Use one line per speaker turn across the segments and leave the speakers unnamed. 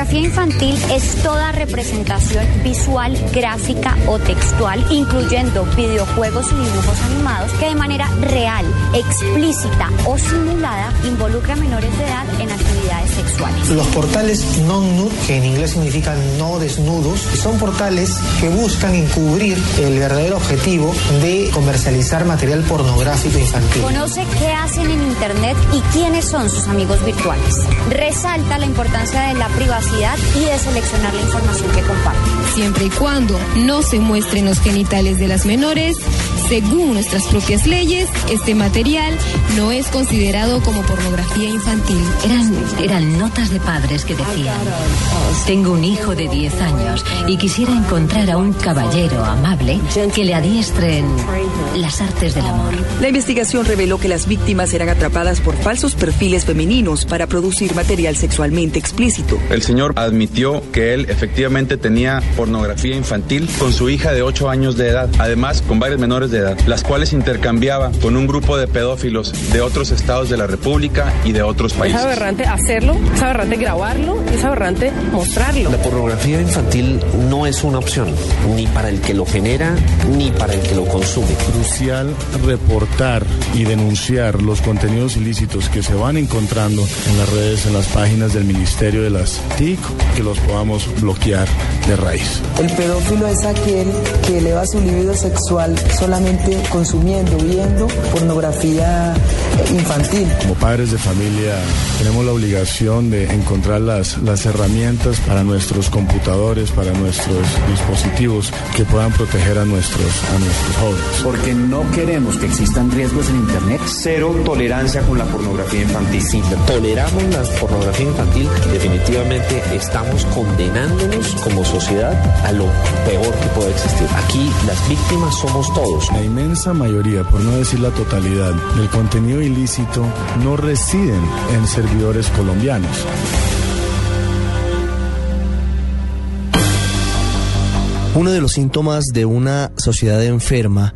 pornografía infantil es toda representación visual, gráfica o textual, incluyendo videojuegos y dibujos animados que de manera real, explícita o simulada involucra a menores de edad en actividades sexuales.
Los portales non-nude, que en inglés significan no desnudos, son portales que buscan encubrir el verdadero objetivo de comercializar material pornográfico infantil.
Conoce qué hacen en Internet y quiénes son sus amigos virtuales. Resalta la importancia de la privacidad y de seleccionar la información que comparten.
Siempre y cuando no se muestren los genitales de las menores, según nuestras propias leyes, este material no es considerado como pornografía infantil.
Eran, eran notas de padres que decían, tengo un hijo de 10 años y quisiera encontrar a un caballero amable que le adiestre en las artes del amor.
La investigación reveló que las víctimas eran atrapadas por falsos perfiles femeninos para producir material sexualmente explícito.
El señor admitió que él efectivamente tenía pornografía infantil con su hija de 8 años de edad, además con varios menores de edad, las cuales intercambiaba con un grupo de pedófilos de otros estados de la República y de otros
Es
países.
aberrante hacerlo, es aberrante grabarlo, es aberrante mostrarlo.
La pornografía infantil no es una opción, ni para el que lo genera, ni para el que lo consume.
Crucial reportar y denunciar los contenidos ilícitos que se van encontrando en las redes, en las páginas del Ministerio de las TIC, que los podamos bloquear de raíz.
El pedófilo es aquel que eleva su libido sexual solamente consumiendo, viendo pornografía infantil.
Como padres de familia tenemos la obligación de encontrar las, las herramientas para nuestros computadores, para nuestros dispositivos que puedan proteger a nuestros, a nuestros jóvenes.
Porque no queremos que existan riesgos en Internet. Cero tolerancia con la pornografía infantil.
Si toleramos la pornografía infantil, definitivamente estamos condenándonos como sociedad a lo peor que puede existir. Aquí las víctimas somos todos.
La inmensa mayoría, por no decir la totalidad, del contenido ilícito no residen en servidores colombianos.
Uno de los síntomas de una sociedad enferma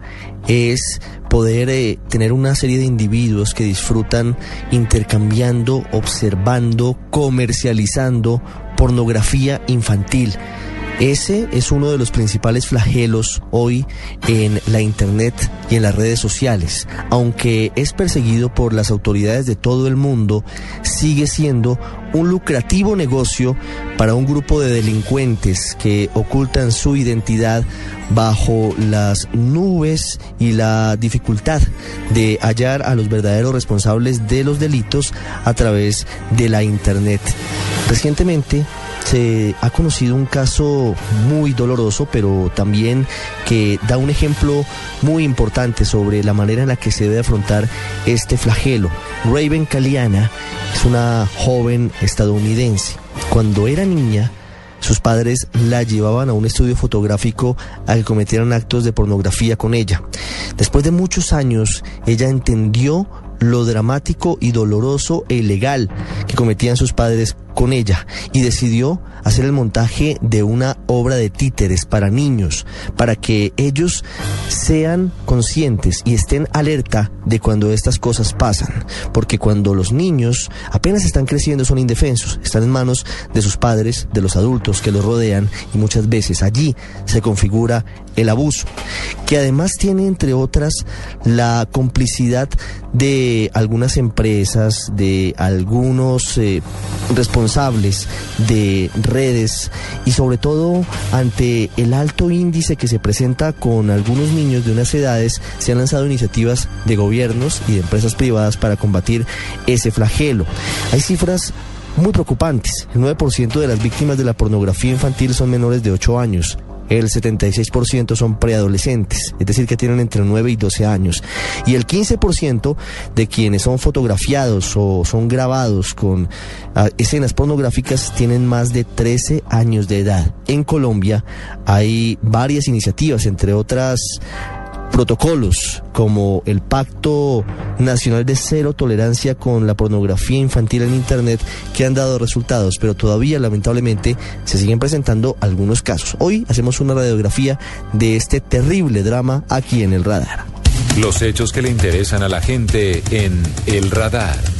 es poder eh, tener una serie de individuos que disfrutan intercambiando, observando, comercializando pornografía infantil. Ese es uno de los principales flagelos hoy en la Internet y en las redes sociales. Aunque es perseguido por las autoridades de todo el mundo, sigue siendo un lucrativo negocio para un grupo de delincuentes que ocultan su identidad bajo las nubes y la dificultad de hallar a los verdaderos responsables de los delitos a través de la Internet. Recientemente, se ha conocido un caso muy doloroso, pero también que da un ejemplo muy importante sobre la manera en la que se debe afrontar este flagelo. Raven Caliana es una joven estadounidense. Cuando era niña, sus padres la llevaban a un estudio fotográfico a que cometieran actos de pornografía con ella. Después de muchos años, ella entendió lo dramático y doloroso e ilegal que cometían sus padres con ella y decidió hacer el montaje de una obra de títeres para niños, para que ellos sean conscientes y estén alerta de cuando estas cosas pasan, porque cuando los niños apenas están creciendo son indefensos, están en manos de sus padres, de los adultos que los rodean y muchas veces allí se configura el abuso, que además tiene entre otras la complicidad de algunas empresas, de algunos eh, responsables de redes y sobre todo ante el alto índice que se presenta con algunos niños de unas edades, se han lanzado iniciativas de gobiernos y de empresas privadas para combatir ese flagelo. Hay cifras muy preocupantes. El 9% de las víctimas de la pornografía infantil son menores de 8 años. El 76% son preadolescentes, es decir, que tienen entre 9 y 12 años. Y el 15% de quienes son fotografiados o son grabados con ah, escenas pornográficas tienen más de 13 años de edad. En Colombia hay varias iniciativas, entre otras protocolos como el Pacto Nacional de Cero Tolerancia con la Pornografía Infantil en Internet que han dado resultados, pero todavía lamentablemente se siguen presentando algunos casos. Hoy hacemos una radiografía de este terrible drama aquí en el radar.
Los hechos que le interesan a la gente en el radar.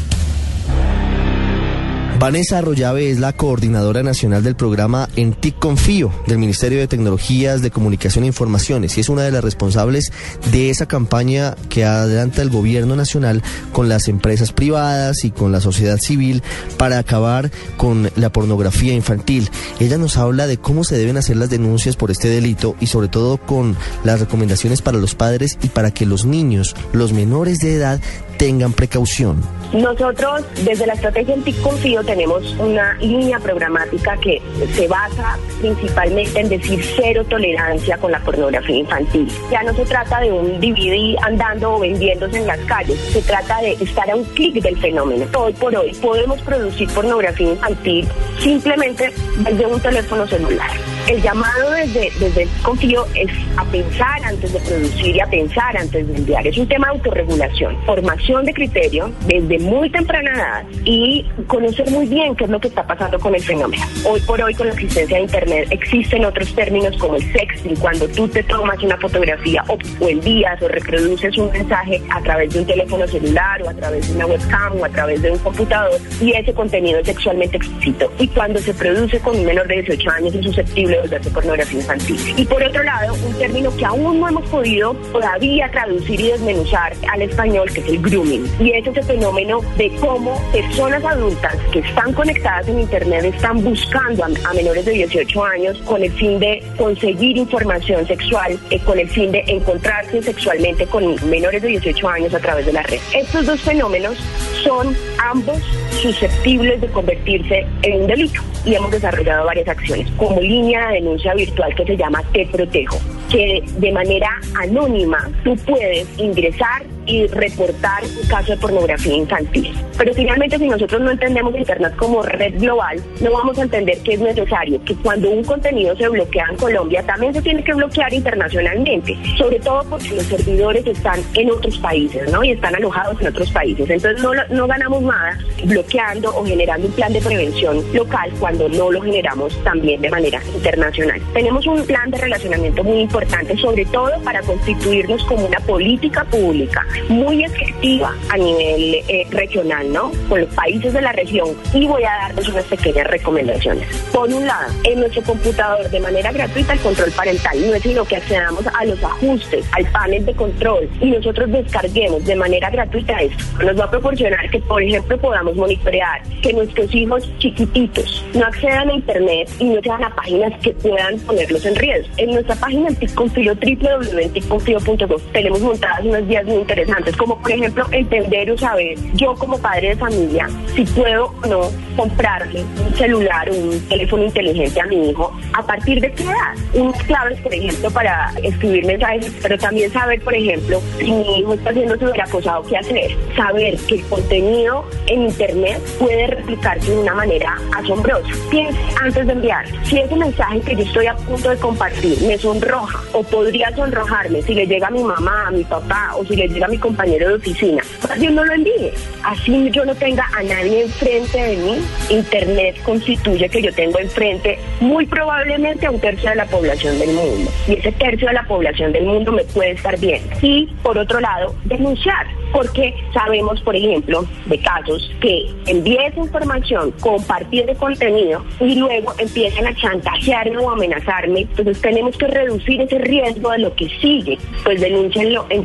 Vanessa Arroyave es la coordinadora nacional del programa En TIC Confío del Ministerio de Tecnologías de Comunicación e Informaciones y es una de las responsables de esa campaña que adelanta el gobierno nacional con las empresas privadas y con la sociedad civil para acabar con la pornografía infantil. Ella nos habla de cómo se deben hacer las denuncias por este delito y sobre todo con las recomendaciones para los padres y para que los niños, los menores de edad, tengan precaución.
Nosotros desde la estrategia en TIC Confío tenemos una línea programática que se basa principalmente en decir cero tolerancia con la pornografía infantil. Ya no se trata de un DVD andando o vendiéndose en las calles, se trata de estar a un clic del fenómeno. Hoy por hoy podemos producir pornografía infantil simplemente desde un teléfono celular. El llamado desde, desde Confío es a pensar antes de producir y a pensar antes de enviar. Es un tema de autorregulación, formación de criterio desde muy temprana edad y conocer muy bien qué es lo que está pasando con el fenómeno. Hoy por hoy con la existencia de Internet existen otros términos como el sexting, cuando tú te tomas una fotografía o, envías o reproduces un mensaje a través de un teléfono celular o a través de una webcam o a través de un computador y ese contenido es sexualmente explícito. Y cuando se produce con un menor de 18 años es susceptible de usarse pornografía infantil. Y por otro lado, un término que aún no hemos podido todavía traducir y desmenuzar al español, que es el grooming. Y es ese fenómeno de cómo personas adultas que están conectadas en Internet están buscando a, menores de 18 años con el fin de conseguir información sexual, eh, con el fin de encontrarse sexualmente con menores de 18 años a través de la red. Estos dos fenómenos son ambos susceptibles de convertirse en un delito y hemos desarrollado varias acciones como línea de denuncia virtual que se llama Te Protejo, que de manera anónima tú puedes ingresar y reportar un caso de pornografía infantil. Pero finalmente si nosotros no entendemos Internet como red global, no vamos a entender que es necesario que cuando un contenido se bloquea en Colombia, también se tiene que bloquear internacionalmente, sobre todo porque los servidores están en otros países, ¿no? Y están alojados en otros países. Entonces no, no ganamos nada bloqueando o generando un plan de prevención local cuando no lo generamos también de manera internacional. Tenemos un plan de relacionamiento muy importante, sobre todo para constituirnos como una política pública muy efectiva a nivel eh, regional, ¿no? Con los países de la región. Y voy a darles unas pequeñas recomendaciones. Por un lado, en nuestro computador de manera gratuita el control parental no es sino que accedamos a los ajustes, al panel de control y nosotros descarguemos de manera gratuita esto. Nos va a proporcionar que, por ejemplo, podamos monitorear que nuestros hijos chiquititos no accedan a internet y no sean a páginas que puedan ponerlos en riesgo. En nuestra página en TICConfío, www.ticconfío.gov, tenemos montadas unas guías muy interesantes, como por ejemplo entender o saber yo como padre de familia si puedo o no comprarle un celular un teléfono inteligente a mi hijo a partir de qué edad. Unas claves, por ejemplo, para escribir mensajes, pero también saber, por ejemplo, si mi hijo está siendo superacosado, qué hacer. Saber que el contenido en internet puede replicarse de una manera asombrosa. Piense antes de enviar, si ese mensaje que yo estoy a punto de compartir me sonroja o podría sonrojarme si le llega a mi mamá, a mi papá o si le llega a mi compañero de oficina, más bien no lo envíe. Así yo no tenga a nadie enfrente de mí, internet constituye que yo tengo enfrente muy probablemente a un tercio de la población del mundo. Y ese tercio de la población del mundo me puede estar bien. Y por otro lado, denunciar porque sabemos, por ejemplo, de casos que envíe esa información, compartir de contenido y luego empiezan a chantajearme o amenazarme. Entonces tenemos que reducir ese riesgo de lo que sigue. Pues denúncienlo en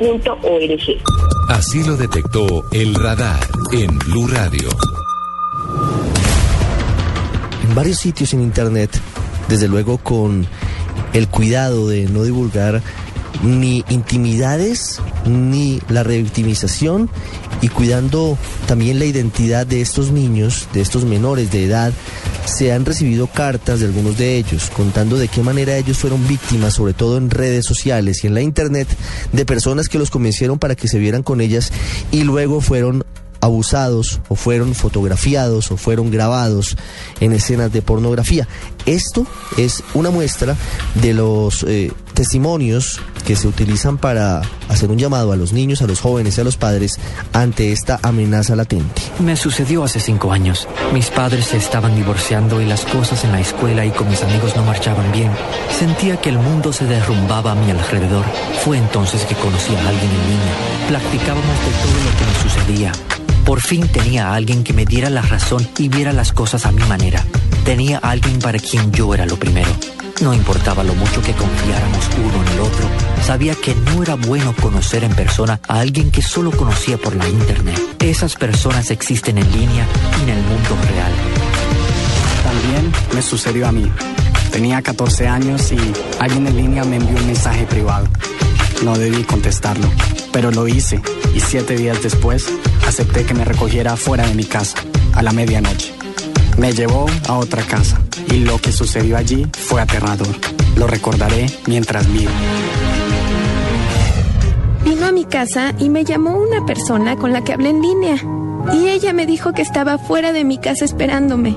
teprotejo.org.
Así lo detectó el radar en Blue Radio.
En varios sitios en internet, desde luego con el cuidado de no divulgar ni intimidades ni la revictimización y cuidando también la identidad de estos niños, de estos menores de edad, se han recibido cartas de algunos de ellos contando de qué manera ellos fueron víctimas, sobre todo en redes sociales y en la internet, de personas que los convencieron para que se vieran con ellas y luego fueron abusados o fueron fotografiados o fueron grabados en escenas de pornografía. Esto es una muestra de los eh, testimonios que se utilizan para hacer un llamado a los niños, a los jóvenes y a los padres ante esta amenaza latente.
Me sucedió hace cinco años. Mis padres se estaban divorciando y las cosas en la escuela y con mis amigos no marchaban bien. Sentía que el mundo se derrumbaba a mi alrededor. Fue entonces que conocí a alguien en línea. Platicábamos de todo lo que me sucedía. Por fin tenía a alguien que me diera la razón y viera las cosas a mi manera. Tenía a alguien para quien yo era lo primero. No importaba lo mucho que confiáramos uno en el otro, sabía que no era bueno conocer en persona a alguien que solo conocía por la internet. Esas personas existen en línea y en el mundo real.
También me sucedió a mí. Tenía 14 años y alguien en línea me envió un mensaje privado. No debí contestarlo, pero lo hice y siete días después acepté que me recogiera fuera de mi casa, a la medianoche. Me llevó a otra casa y lo que sucedió allí fue aterrador. Lo recordaré mientras vivo.
Vino a mi casa y me llamó una persona con la que hablé en línea. Y ella me dijo que estaba fuera de mi casa esperándome.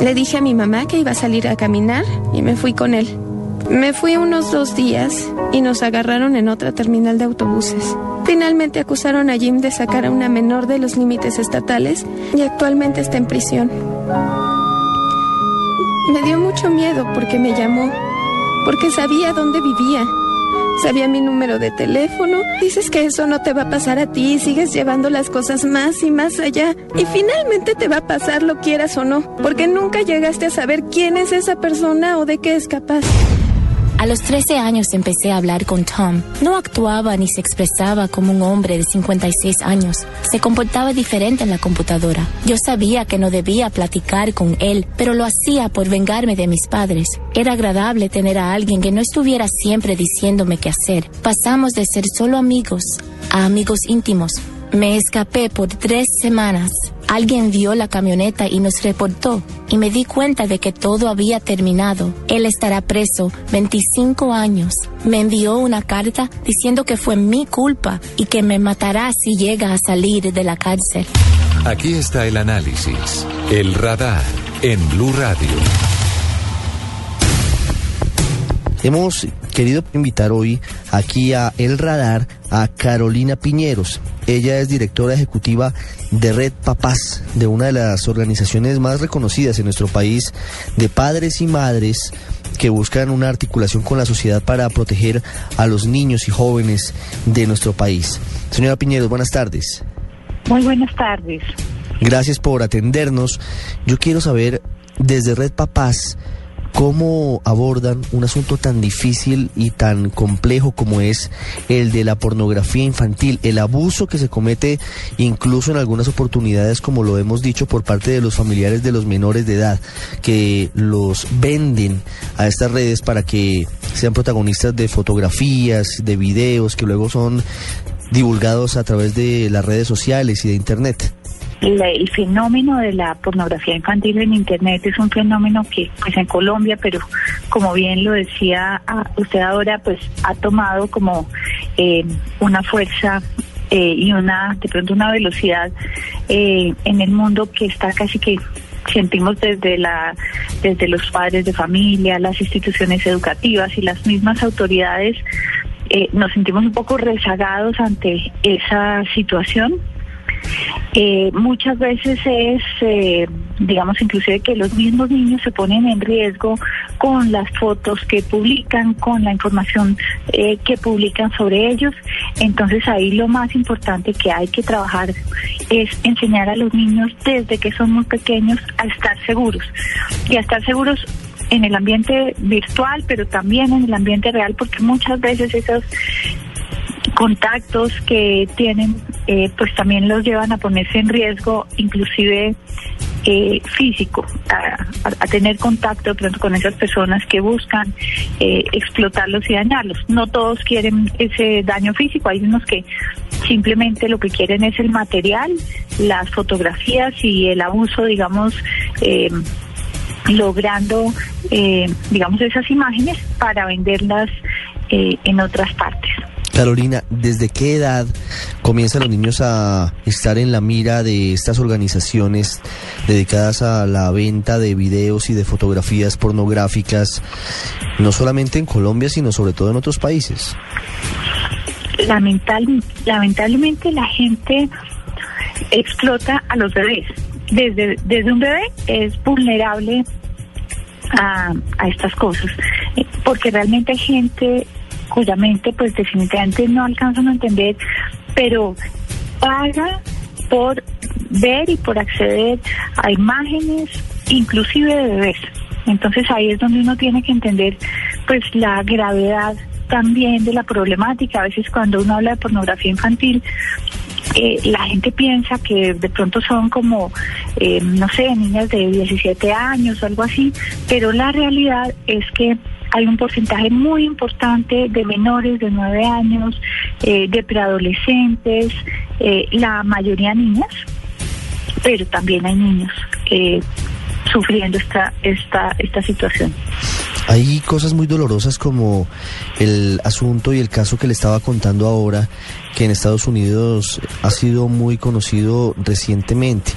Le dije a mi mamá que iba a salir a caminar y me fui con él. Me fui unos dos días y nos agarraron en otra terminal de autobuses. Finalmente acusaron a Jim de sacar a una menor de los límites estatales y actualmente está en prisión. Me dio mucho miedo porque me llamó, porque sabía dónde vivía. Sabía mi número de teléfono. Dices que eso no te va a pasar a ti sigues llevando las cosas más y más allá. Y finalmente te va a pasar lo quieras o no, porque nunca llegaste a saber quién es esa persona o de qué es capaz.
A los 13 años empecé a hablar con Tom. No actuaba ni se expresaba como un hombre de 56 años. Se comportaba diferente en la computadora. Yo sabía que no debía platicar con él, pero lo hacía por vengarme de mis padres. Era agradable tener a alguien que no estuviera siempre diciéndome qué hacer. Pasamos de ser solo amigos a amigos íntimos. Me escapé por tres semanas. Alguien vio la camioneta y nos reportó y me di cuenta de que todo había terminado. Él estará preso 25 años. Me envió una carta diciendo que fue mi culpa y que me matará si llega a salir de la cárcel.
Aquí está el análisis, el radar en Blue Radio.
Hemos querido invitar hoy aquí a El Radar a Carolina Piñeros. Ella es directora ejecutiva de Red Papás, de una de las organizaciones más reconocidas en nuestro país de padres y madres que buscan una articulación con la sociedad para proteger a los niños y jóvenes de nuestro país. Señora Piñeros, buenas tardes.
Muy buenas tardes.
Gracias por atendernos. Yo quiero saber desde Red Papás cómo abordan un asunto tan difícil y tan complejo como es el de la pornografía infantil, el abuso que se comete incluso en algunas oportunidades, como lo hemos dicho, por parte de los familiares de los menores de edad, que los venden a estas redes para que sean protagonistas de fotografías, de videos, que luego son divulgados a través de las redes sociales y de Internet
el fenómeno de la pornografía infantil en Internet es un fenómeno que, pues en Colombia, pero como bien lo decía ah, usted ahora, pues ha tomado como eh, una fuerza eh, y una, de pronto una velocidad eh, en el mundo que está casi que sentimos desde la desde los padres de familia, las instituciones educativas y las mismas autoridades nos sentimos un poco rezagados ante esa situación eh, muchas veces es, eh, digamos, inclusive que los mismos niños se ponen en riesgo con las fotos que publican, con la información eh, que publican sobre ellos. Entonces ahí lo más importante que hay que trabajar es enseñar a los niños desde que son muy pequeños a estar seguros y a estar seguros en el ambiente virtual, pero también en el ambiente real, porque muchas veces esos contactos que tienen, eh, pues también los llevan a ponerse en riesgo, inclusive eh, físico, a, tener contacto pronto con esas personas que buscan eh, explotarlos y dañarlos. No todos quieren ese daño físico, hay unos que simplemente lo que quieren es el material, las fotografías y el abuso, digamos, logrando, digamos, esas imágenes para venderlas en otras partes.
Carolina, ¿desde qué edad comienzan los niños a estar en la mira de estas organizaciones dedicadas a la venta de videos y de fotografías pornográficas, no solamente en Colombia, sino sobre todo en otros países?
Lamental, lamentablemente la gente explota a los bebés. Desde, desde un bebé es vulnerable a, a estas cosas, eh, porque realmente hay gente cuya mente pues definitivamente no alcanzan a entender, pero paga por ver y por acceder a imágenes, inclusive de bebés. Entonces ahí es donde uno tiene que entender pues la gravedad también de la problemática. A veces cuando uno habla de pornografía infantil, eh, la gente piensa que de pronto son como, eh, no sé, niñas de 17 años o algo así, pero la realidad es que hay un porcentaje muy importante de menores de 9 años, eh, de preadolescentes, la mayoría niñas, pero también hay niños sufriendo esta, esta, esta situación.
Hay cosas muy dolorosas como el asunto y el caso que le estaba contando ahora, que en Estados Unidos ha sido muy conocido recientemente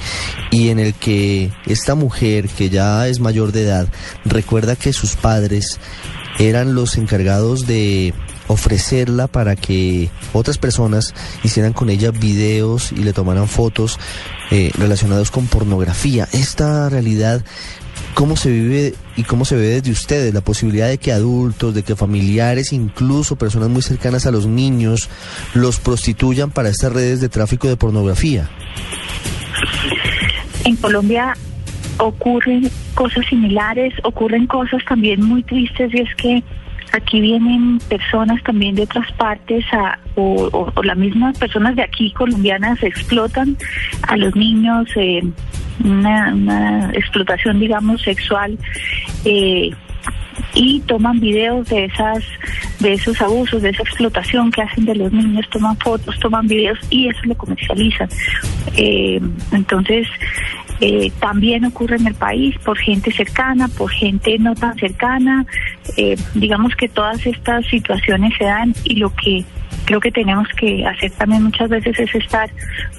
y en el que esta mujer, que ya es mayor de edad, recuerda que sus padres eran los encargados de ofrecerla para que otras personas hicieran con ella videos y le tomaran fotos eh, relacionados con pornografía. Esta realidad ¿Cómo se vive y cómo se ve desde ustedes la posibilidad de que adultos, de que familiares, incluso personas muy cercanas a los niños, los prostituyan para estas redes de tráfico de pornografía?
En Colombia ocurren cosas similares, ocurren cosas también muy tristes y es que aquí vienen personas también de otras partes o, las mismas personas de aquí colombianas explotan a los niños. Eh, una, explotación, digamos, sexual. Eh, y toman videos de esas de esos abusos, de esa explotación que hacen de los niños, toman fotos, toman videos y eso lo comercializan. Eh, entonces, eh, también ocurre en el país por gente cercana, por gente no tan cercana. digamos que todas estas situaciones se dan y lo que creo que tenemos que hacer también muchas veces es estar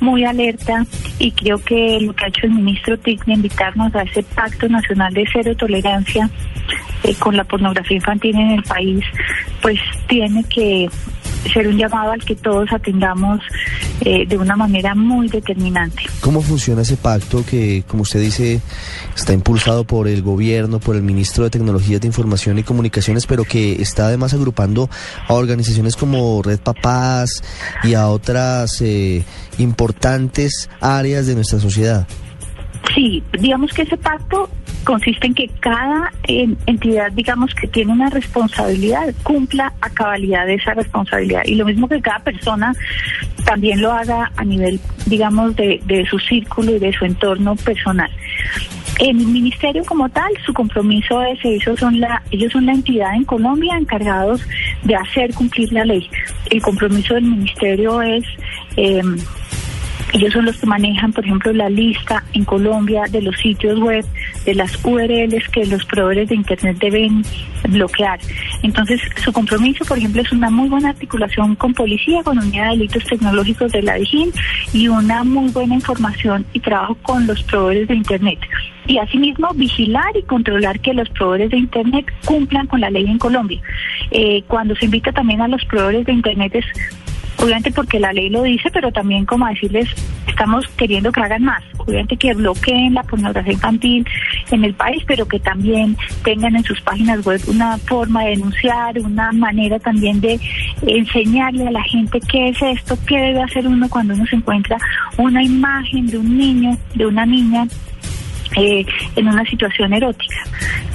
muy alerta y creo que lo que ha hecho el ministro TIC invitarnos a ese pacto nacional de cero tolerancia eh, con la pornografía infantil en el país, pues tiene que ser un llamado al que todos atendamos eh, de una manera muy determinante.
¿Cómo funciona ese pacto que, como usted dice, está impulsado por el gobierno, por el ministro de Tecnologías de Información y Comunicaciones, pero que está además agrupando a organizaciones como Red Papás y a otras eh, importantes áreas de nuestra sociedad?
Sí, digamos que ese pacto consiste en que cada entidad, digamos, que tiene una responsabilidad, cumpla a cabalidad esa responsabilidad. Y lo mismo que cada persona también lo haga a nivel, digamos, de, de su círculo y de su entorno personal. En el ministerio como tal, su compromiso es, ellos son la, ellos son la entidad en Colombia encargados de hacer cumplir la ley. El compromiso del ministerio es eh, ellos son los que manejan, por ejemplo, la lista en Colombia de los sitios web, de las URLs que los proveedores de Internet deben bloquear. Entonces, su compromiso, por ejemplo, es una muy buena articulación con policía, con unidad de delitos tecnológicos de la DIGIN y una muy buena información y trabajo con los proveedores de Internet. Y asimismo, vigilar y controlar que los proveedores de Internet cumplan con la ley en Colombia. Eh, cuando se invita también a los proveedores de Internet es obviamente porque la ley lo dice, pero también como decirles, estamos queriendo que hagan más, obviamente que bloqueen la pornografía infantil en el país, pero que también tengan en sus páginas web una forma de denunciar, una manera también de enseñarle a la gente qué es esto, qué debe hacer uno cuando uno se encuentra una imagen de un niño, de una niña eh, en una situación erótica.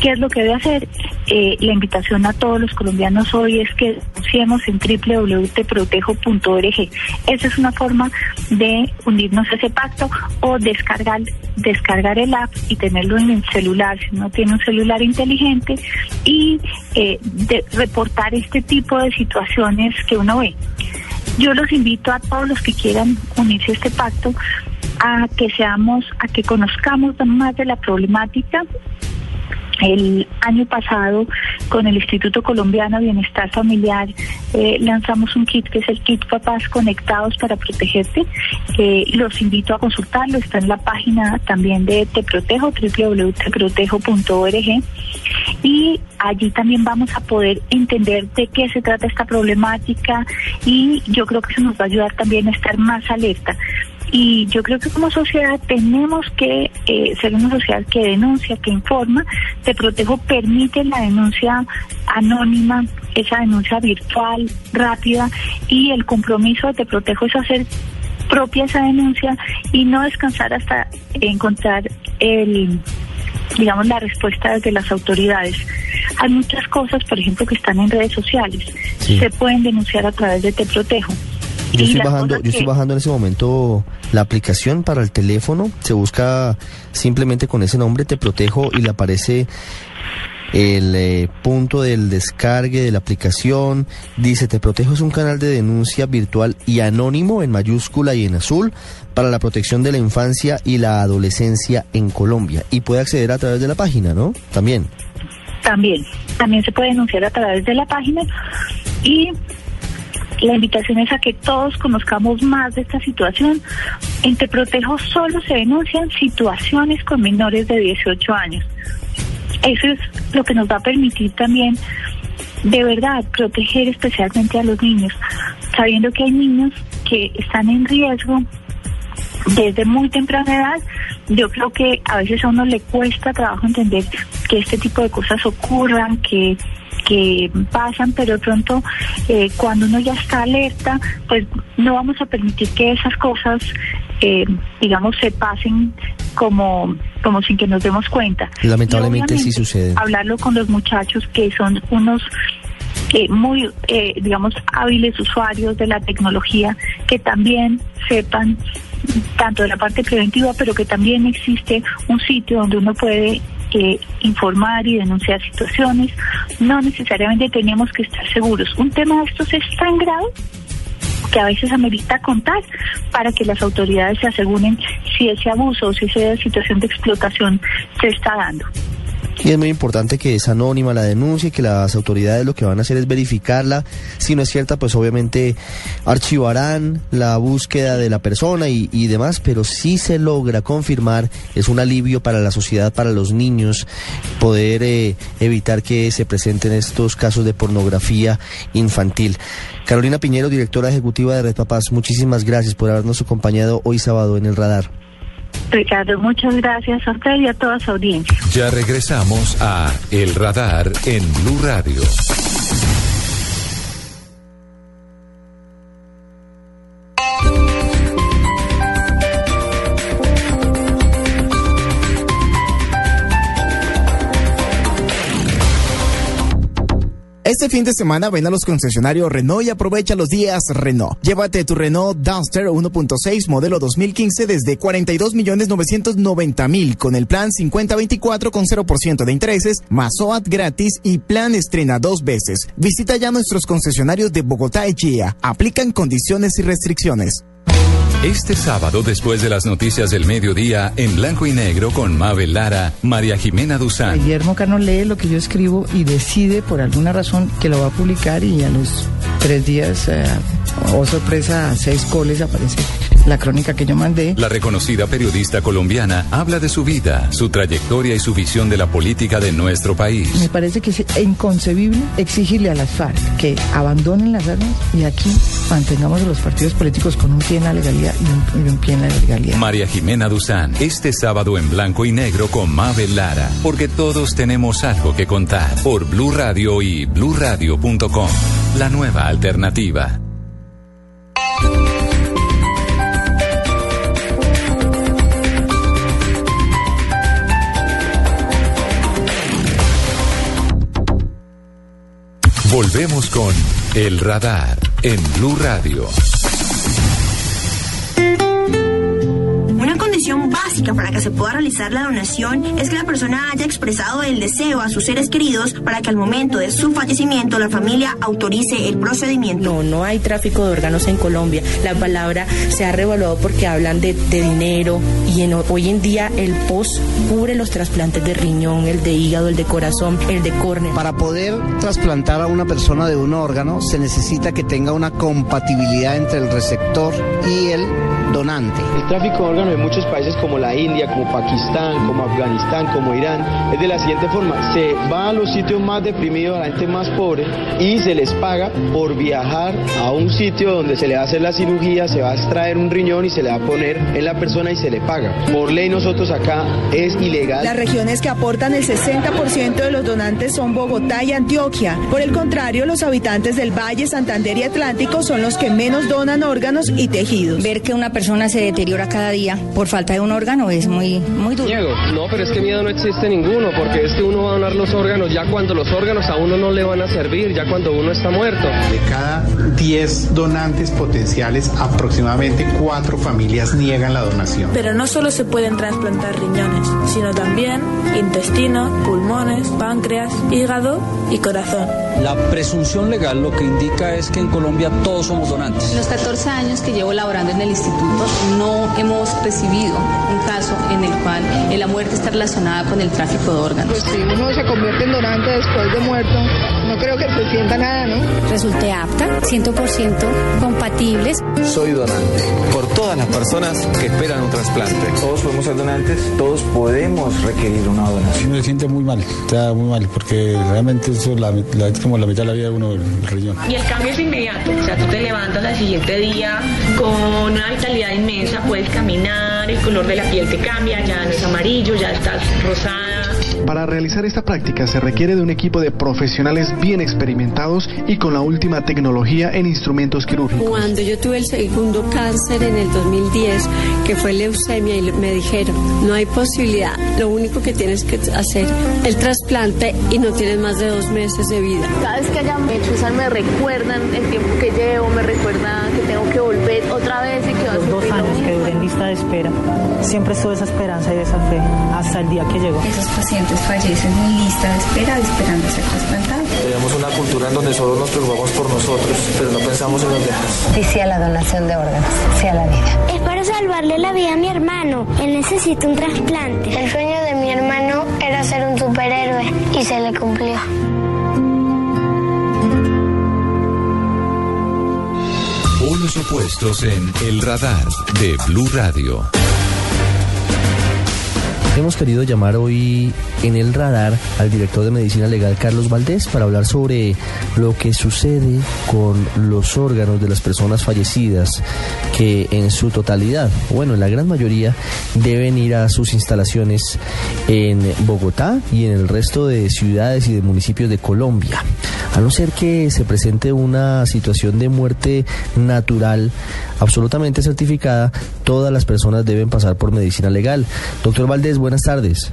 ¿Qué es lo que debe hacer? Eh, la invitación a todos los colombianos hoy es que denunciemos en www.teprotejo.org. Esa es una forma de unirnos a ese pacto o descargar, descargar el app y tenerlo en el celular, si no tiene un celular inteligente, y eh, de reportar este tipo de situaciones que uno ve. Yo los invito a todos los que quieran unirse a este pacto a que seamos, a que conozcamos más de la problemática. El año pasado con el Instituto Colombiano de Bienestar Familiar eh, lanzamos un kit que es el kit Papás Conectados para Protegerte. Los invito a consultarlo, está en la página también de Te Protejo, www.teprotejo.org. Y allí también vamos a poder entender de qué se trata esta problemática y yo creo que eso nos va a ayudar también a estar más alerta. Y yo creo que como sociedad tenemos que eh, ser una sociedad que denuncia, que informa. Te Protejo permite la denuncia anónima, esa denuncia virtual, rápida, y el compromiso de Te Protejo es hacer propia esa denuncia y no descansar hasta encontrar el digamos la respuesta desde las autoridades. Hay muchas cosas, por ejemplo, que están en redes sociales. Se pueden denunciar a través de Te Protejo.
Yo estoy bajando, yo estoy bajando en ese momento la aplicación para el teléfono. Se busca simplemente con ese nombre, te protejo y le aparece el eh, punto del descargue de la aplicación. Dice, te protejo es un canal de denuncia virtual y anónimo en mayúscula y en azul para la protección de la infancia y la adolescencia en Colombia. Y puede acceder a través de la página, ¿no? También.
También, también se puede denunciar a través de la página y la invitación es a que todos conozcamos más de esta situación. En Te Protejo solo se denuncian situaciones con menores de 18 años. Eso es lo que nos va a permitir también, de verdad, proteger especialmente a los niños, sabiendo que hay niños que están en riesgo desde muy temprana edad. Yo creo que a veces a uno le cuesta trabajo entender que este tipo de cosas ocurran, que que pasan, pero de pronto eh, cuando uno ya está alerta, pues no vamos a permitir que esas cosas, eh, digamos, se pasen como, como sin que nos demos cuenta.
Lamentablemente sí sucede.
Hablarlo con los muchachos que son unos eh, muy, digamos, hábiles usuarios de la tecnología, que también sepan tanto de la parte preventiva, pero que también existe un sitio donde uno puede eh, informar y denunciar situaciones. No necesariamente tenemos que estar seguros. Un tema de estos es tan grave que a veces amerita contar para que las autoridades se aseguren si ese abuso o si esa situación de explotación se está dando.
Y es muy importante que es anónima la denuncia y que las autoridades lo que van a hacer es verificarla. Si no es cierta, pues obviamente archivarán la búsqueda de la persona y, demás, pero si se logra confirmar, es un alivio para la sociedad, para los niños, poder eh, evitar que se presenten estos casos de pornografía infantil. Carolina Piñero, directora ejecutiva de Red Papás, muchísimas gracias por habernos acompañado hoy sábado en el radar.
Ricardo, muchas gracias a usted y a toda su audiencia.
Ya regresamos a El Radar en Blue Radio.
Este fin de semana ven a los concesionarios Renault y aprovecha los días Renault. Llévate tu Renault Duster 1.6 modelo 2015 desde 42 millones 990 mil con el plan 5024 con 0% de intereses, más gratis y plan estrena dos veces. Visita ya nuestros concesionarios de Bogotá y Chía. Aplican condiciones y restricciones.
Este sábado, después de las noticias del mediodía, en blanco y negro con Mabel Lara, María Jimena Duzán.
Guillermo Cano lee lo que yo escribo y decide por alguna razón que lo va a publicar y a los tres días, eh, oh sorpresa, seis coles aparece la crónica que yo mandé.
La reconocida periodista colombiana habla de su vida, su trayectoria y su visión de la política de nuestro país.
Me parece que es inconcebible exigirle a las FARC que abandonen las armas y aquí mantengamos a los partidos políticos con un pie en la legalidad y un, pie en la legalidad.
María Jimena Duzán, este sábado en blanco y negro con Mabel Lara, porque todos tenemos algo que contar por Blue Radio y bluradio.com, la nueva alternativa. Volvemos con El Radar en Blue Radio.
Condición básica para que se pueda realizar la donación es que la persona haya expresado el deseo a sus seres queridos para que al momento de su fallecimiento la familia autorice el procedimiento.
No, no hay tráfico de órganos en Colombia. La palabra se ha revaluado porque hablan de, de dinero y en, hoy en día el POS cubre los trasplantes de riñón, el de hígado, el de corazón, el de córnea.
Para poder trasplantar a una persona de un órgano se necesita que tenga una compatibilidad entre el receptor y el donante.
El tráfico de órganos en muchos países como la India, como Pakistán, como Afganistán, como Irán, es de la siguiente forma. Se va a los sitios más deprimidos, a la gente más pobre, y se les paga por viajar a un sitio donde se le va a hacer la cirugía, se va a extraer un riñón y se le va a poner en la persona y se le paga. Por ley nosotros acá es ilegal.
Las regiones que aportan el 60% de los donantes son Bogotá y Antioquia. Por el contrario, los habitantes del Valle, Santander y Atlántico son los que menos donan órganos y tejidos.
Ver que una persona se deteriora cada día por falta de un órgano es muy, muy duro.
Miedo. No, pero es que miedo no existe ninguno, porque es que uno va a donar los órganos ya cuando los órganos a uno no le van a servir, ya cuando uno está muerto.
De cada 10 donantes potenciales, aproximadamente 4 familias niegan la donación.
Pero no solo se pueden trasplantar riñones, sino también intestino, pulmones, páncreas, hígado y corazón.
La presunción legal lo que indica es que en Colombia todos somos donantes.
En los 14 años que llevo laborando en el instituto no hemos recibido un caso en el cual la muerte está relacionada con el tráfico de órganos.
Pues si uno se convierte en donante después de muerto, no creo que se sienta nada, ¿no?
Resulté apta, 100% compatibles.
Soy donante. Por todas las personas que esperan un trasplante.
Todos podemos ser donantes, todos podemos requerir una donación.
Me siente muy mal, está muy mal, porque realmente eso la, la, es como la mitad de la vida de uno el riñón.
Y el cambio es inmediato, o sea, tú te levantas al siguiente día con una vitalidad inmensa, puedes caminar, el color de la piel te cambia, ya no es amarillo, ya estás rosada.
Para realizar esta práctica se requiere de un equipo de profesionales bien experimentados y con la última tecnología en instrumentos quirúrgicos.
Cuando yo tuve el segundo cáncer en el 2010, que fue leucemia, y me dijeron, no hay posibilidad, lo único que tienes que hacer el trasplante y no tienes más de dos meses de vida.
Cada vez que hayan hecho esa me recuerdan el tiempo que llevo, me recuerdan que tengo que volver otra vez y que va a
Los dos años que duré en lista de espera, siempre estuve esa esperanza y esa fe hasta el día que llegó.
Esos pacientes fallecen en lista de espera esperando ser trasplantados.
Tenemos una cultura en donde solo nos preocupamos por nosotros, pero no pensamos en los demás.
Y sí a la donación de órganos, sí a la vida.
Es para salvarle la vida a mi hermano. Él necesita un trasplante.
El sueño de mi hermano era ser un superhéroe y se le cumplió.
Polos opuestos en El Radar de Blue Radio.
Hemos querido llamar hoy en el radar al director de Medicina Legal, Carlos Valdés, para hablar sobre lo que sucede con los órganos de las personas fallecidas que en su totalidad, bueno, en la gran mayoría, deben ir a sus instalaciones en Bogotá y en el resto de ciudades y de municipios de Colombia. A no ser que se presente una situación de muerte natural absolutamente certificada, todas las personas deben pasar por medicina legal. Doctor Valdés, buenas tardes.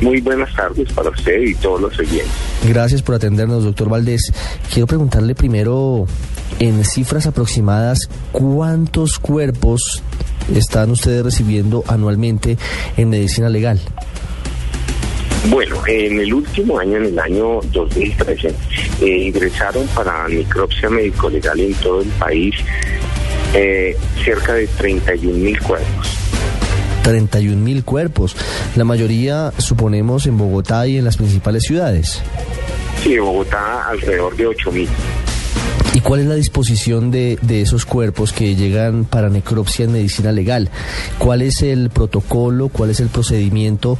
Muy buenas tardes para usted y todos los oyentes.
Gracias por atendernos, doctor Valdés. Quiero preguntarle primero, en cifras aproximadas, ¿cuántos cuerpos están ustedes recibiendo anualmente en medicina legal?
Bueno, en el último año, en el año 2013, eh, ingresaron para necropsia médico-legal en todo el país eh, cerca de 31 mil cuerpos.
31 mil cuerpos, la mayoría suponemos en Bogotá y en las principales ciudades.
Sí, en Bogotá alrededor de 8 mil.
¿Y cuál es la disposición de, de, esos cuerpos que llegan para necropsia en medicina legal? ¿Cuál es el protocolo, cuál es el procedimiento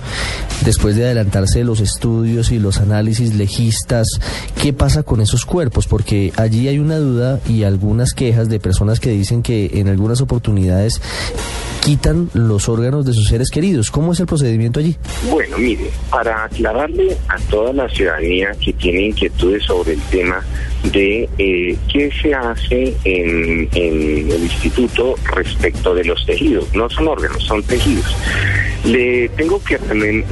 después de adelantarse los estudios y los análisis legistas? ¿Qué pasa con esos cuerpos? Porque allí hay una duda y algunas quejas de personas que dicen que en algunas oportunidades quitan los órganos de sus seres queridos. ¿Cómo es el procedimiento allí?
Bueno, mire, para aclararle a toda la ciudadanía que tiene inquietudes sobre el tema de eh, qué se hace en, en, el instituto respecto de los tejidos. No son órganos, son tejidos. Le tengo que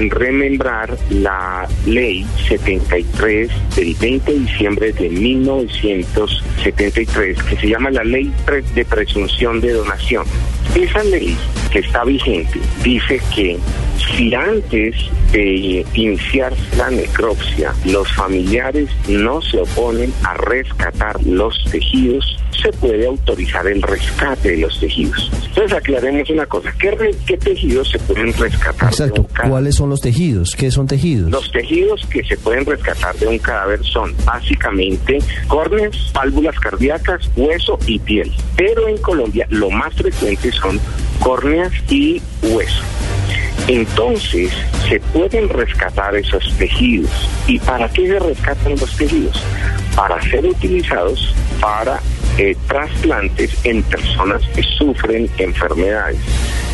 remembrar la ley 73 del 20 de diciembre de 1973, que se llama la ley de presunción de donación. Esa ley que está vigente dice que si antes de iniciar la necropsia los familiares no se oponen a rescatar los tejidos, se puede autorizar el rescate de los tejidos. Entonces aclaremos una cosa, ¿qué, tejidos se pueden rescatar?
Exacto, ¿cuáles son los tejidos? ¿Qué son tejidos?
Los tejidos que se pueden rescatar de un cadáver son básicamente córneas, válvulas cardíacas, hueso y piel. Pero en Colombia lo más frecuente son córneas y hueso. Entonces, se pueden rescatar esos tejidos. ¿Y para qué se rescatan los tejidos? Para ser utilizados para eh, trasplantes en personas que sufren enfermedades.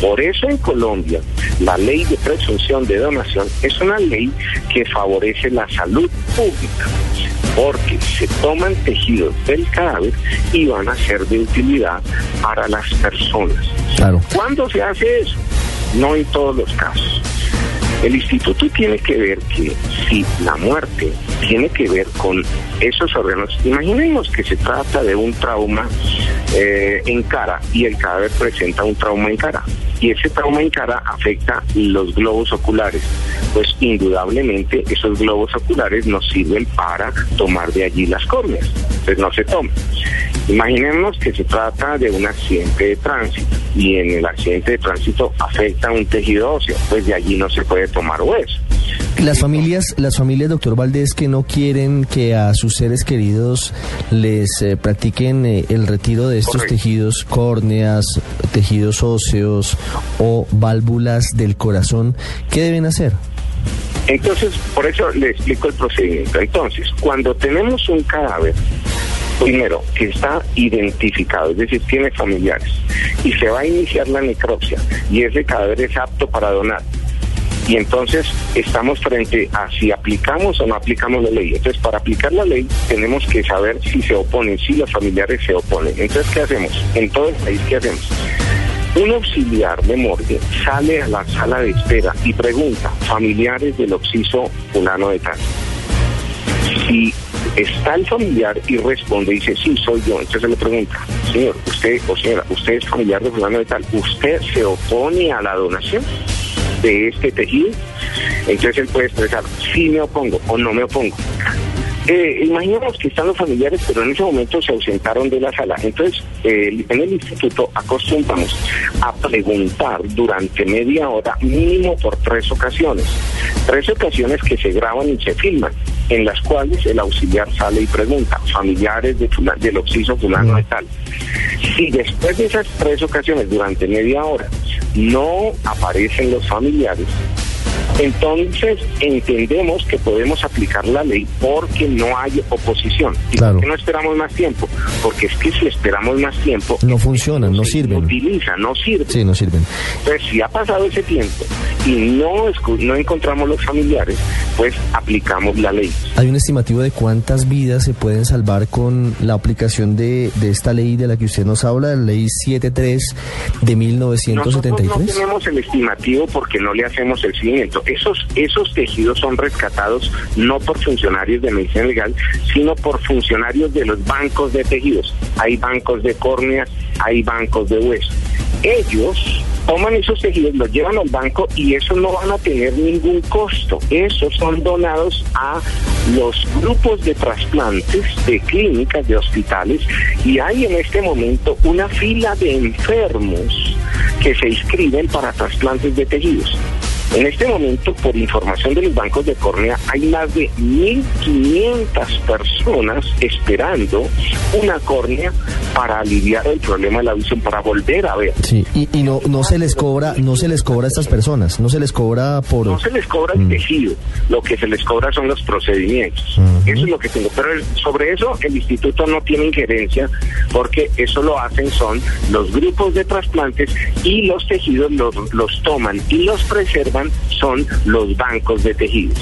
Por eso en Colombia la ley de presunción de donación es una ley que favorece la salud pública porque se toman tejidos del cadáver y van a ser de utilidad para las personas.
Claro.
¿Cuándo se hace eso? no en todos los casos. El instituto tiene que ver que si la muerte tiene que ver con esos órganos, imaginemos que se trata de un trauma eh, en cara y el cadáver presenta un trauma en cara y ese trauma en cara afecta los globos oculares, pues indudablemente esos globos oculares nos sirven para tomar de allí las córneas, pues no se toma. Imaginemos que se trata de un accidente de tránsito y en el accidente de tránsito afecta un tejido óseo, pues de allí no se puede tomar hueso.
Las familias, las familias, doctor Valdés, que no quieren que a sus seres queridos les eh, practiquen eh, el retiro de estos tejidos, córneas, tejidos óseos o válvulas del corazón, ¿qué deben hacer?
Entonces, por eso le explico el procedimiento. Entonces, cuando tenemos un cadáver, primero, que está identificado, es decir, tiene familiares, y se va a iniciar la necropsia, y ese cadáver es apto para donar, y entonces estamos frente a si aplicamos o no aplicamos la ley. Entonces, para aplicar la ley tenemos que saber si se oponen, si los familiares se oponen. Entonces, ¿qué hacemos? En todo el país, ¿qué hacemos? Un auxiliar de morgue sale a la sala de espera y pregunta, familiares del occiso fulano de tal. Si está el familiar y responde dice, sí, soy yo. Entonces se le pregunta, señor, usted o señora, usted es familiar de fulano de tal, ¿usted se opone a la donación? De este tejido, entonces él puede expresar si me opongo o no me opongo. Eh, imaginemos que están los familiares, pero en ese momento se ausentaron de la sala. Entonces, en el instituto acostumbramos a preguntar durante media hora, mínimo por tres ocasiones. Tres ocasiones que se graban y se filman, en las cuales el auxiliar sale y pregunta, familiares de del occiso fulano de tal. Si después de esas tres ocasiones, durante media hora, no aparecen los familiares, entonces entendemos que podemos aplicar la ley porque no hay oposición. ¿Y por qué no esperamos más tiempo? Porque es que si esperamos más tiempo...
No funcionan, no, sirven.
No utiliza, no sirven.
Sí, no sirven.
Entonces, si ha pasado ese tiempo y no, no encontramos los familiares, pues aplicamos la ley.
¿Hay un estimativo de cuántas vidas se pueden salvar con la aplicación de, de esta ley de la que usted nos habla, la ley 73 de 1973?
Nosotros no tenemos el estimativo porque no le hacemos el seguimiento. Esos, esos tejidos son rescatados no por funcionarios de medicina legal, sino por funcionarios de los bancos de tejidos. Hay bancos de córneas, hay bancos de hueso. Ellos toman esos tejidos, los llevan al banco y eso no van a tener ningún costo. Esos son donados a los grupos de trasplantes de clínicas, de hospitales y hay en este momento una fila de enfermos que se inscriben para trasplantes de tejidos. En este momento, por información de los bancos de córnea, hay más de 1.500 personas esperando una córnea para aliviar el problema de la visión, para volver a ver.
Sí, y, no, no se les cobra, no se les cobra a estas personas, no se les cobra por...
No se les cobra el mm. tejido, lo que se les cobra son los procedimientos. Eso es lo que tengo. Pero sobre eso el instituto no tiene injerencia porque eso lo hacen son los grupos de trasplantes y los tejidos los, los toman y los preservan son los bancos de tejidos.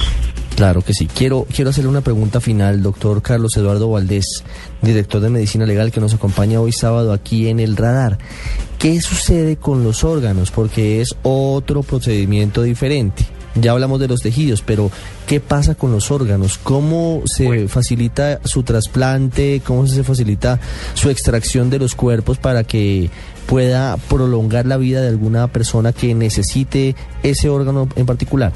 Claro que sí. Quiero, quiero hacerle una pregunta final, doctor Carlos Eduardo Valdés, director de Medicina Legal, que nos acompaña hoy sábado aquí en el radar. ¿Qué sucede con los órganos? Porque es otro procedimiento diferente. Ya hablamos de los tejidos, pero ¿qué pasa con los órganos? ¿Cómo se facilita su trasplante? ¿Cómo se facilita su extracción de los cuerpos para que pueda prolongar la vida de alguna persona que necesite ese órgano en particular?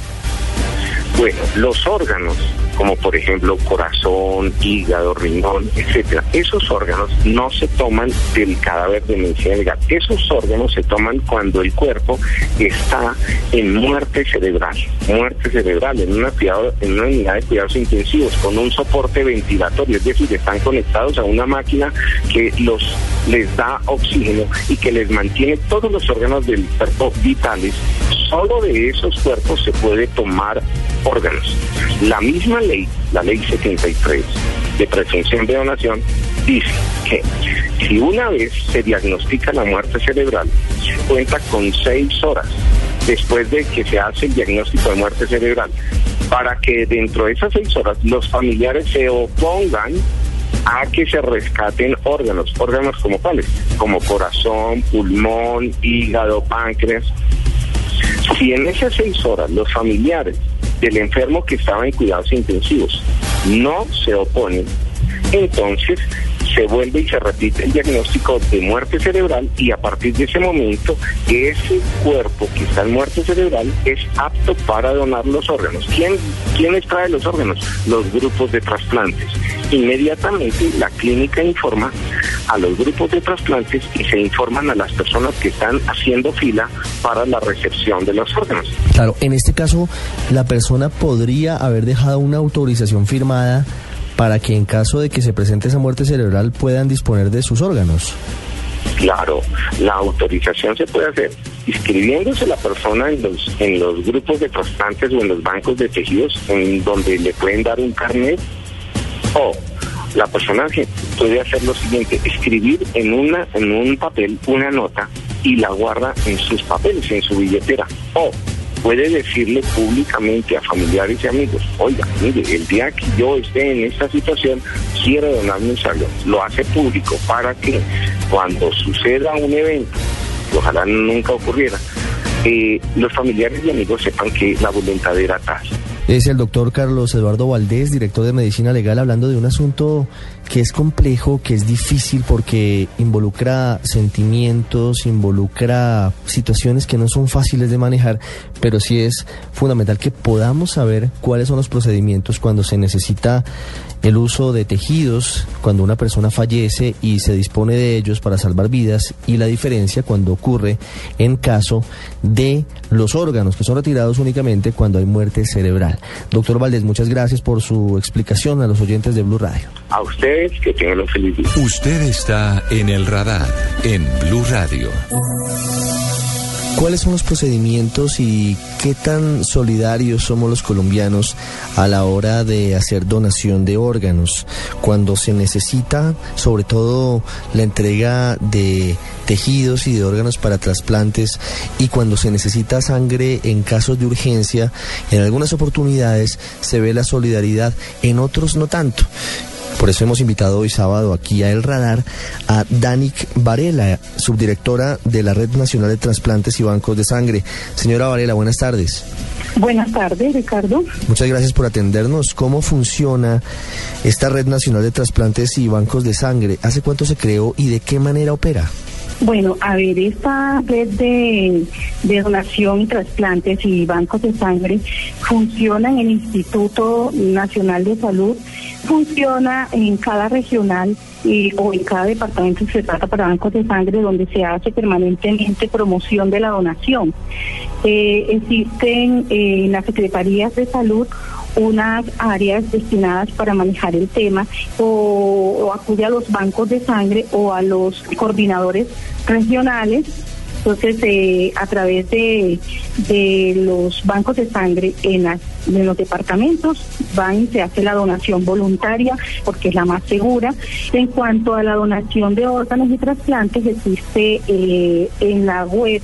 Bueno, los órganos, como por ejemplo corazón, hígado, riñón, etcétera, esos órganos no se toman del cadáver de medicina legal. Esos órganos se toman cuando el cuerpo está en muerte cerebral, muerte cerebral, en una, cuidado, en una unidad de cuidados intensivos, con un soporte ventilatorio, es decir, están conectados a una máquina que los les da oxígeno y que les mantiene todos los órganos del cuerpo vitales. Solo de esos cuerpos se puede tomar órganos. La misma ley, la ley 73 de presunción de donación, dice que si una vez se diagnostica la muerte cerebral, cuenta con seis horas después de que se hace el diagnóstico de muerte cerebral, para que dentro de esas seis horas los familiares se opongan a que se rescaten órganos, órganos como cuáles, como corazón, pulmón, hígado, páncreas. Si en esas seis horas los familiares del enfermo que estaba en cuidados intensivos. No se oponen, entonces se vuelve y se repite el diagnóstico de muerte cerebral y a partir de ese momento ese cuerpo que está en muerte cerebral es apto para donar los órganos. ¿Quién, quién extrae los órganos? Los grupos de trasplantes. Inmediatamente la clínica informa a los grupos de trasplantes y se informan a las personas que están haciendo fila para la recepción de los órganos.
Claro, en este caso la persona podría haber dejado una autorización firmada para que en caso de que se presente esa muerte cerebral puedan disponer de sus órganos.
Claro, la autorización se puede hacer inscribiéndose la persona en los, en los grupos de trasplantes o en los bancos de tejidos en donde le pueden dar un carnet o la persona puede hacer lo siguiente, escribir en una en un papel una nota y la guarda en sus papeles, en su billetera. O puede decirle públicamente a familiares y amigos, oiga, mire, el día que yo esté en esta situación, quiero donar mi salud. Lo hace público para que cuando suceda un evento, ojalá nunca ocurriera, eh, los familiares y amigos sepan que la voluntad era tal.
Es el doctor Carlos Eduardo Valdés, director de Medicina Legal, hablando de un asunto que es complejo, que es difícil porque involucra sentimientos, involucra situaciones que no son fáciles de manejar, pero sí es fundamental que podamos saber cuáles son los procedimientos cuando se necesita el uso de tejidos, cuando una persona fallece y se dispone de ellos para salvar vidas y la diferencia cuando ocurre en caso de los órganos que son retirados únicamente cuando hay muerte cerebral. Doctor Valdés, muchas gracias por su explicación a los oyentes de Blue Radio.
A ustedes que tengan un feliz día.
Usted está en el radar en Blue Radio.
¿Cuáles son los procedimientos y qué tan solidarios somos los colombianos a la hora de hacer donación de órganos? Cuando se necesita, sobre todo, la entrega de tejidos y de órganos para trasplantes y cuando se necesita sangre en casos de urgencia, en algunas oportunidades se ve la solidaridad, en otros no tanto. Por eso hemos invitado hoy sábado aquí a El Radar a Danik Varela, subdirectora de la Red Nacional de Transplantes y Bancos de Sangre. Señora Varela, buenas tardes.
Buenas tardes, Ricardo.
Muchas gracias por atendernos. ¿Cómo funciona esta Red Nacional de Transplantes y Bancos de Sangre? ¿Hace cuánto se creó y de qué manera opera?
Bueno, a ver, esta red de, donación y trasplantes y bancos de sangre funciona en el Instituto Nacional de Salud, funciona en cada regional y, o en cada departamento que se trata para bancos de sangre donde se hace permanentemente promoción de la donación. Eh, existen eh, en las secretarías de salud unas áreas destinadas para manejar el tema o, o acude a los bancos de sangre o a los coordinadores regionales entonces, eh, a través de, de, los bancos de sangre en, las, en, los departamentos, van y se hace la donación voluntaria porque es la más segura. En cuanto a la donación de órganos y trasplantes, existe eh, en la web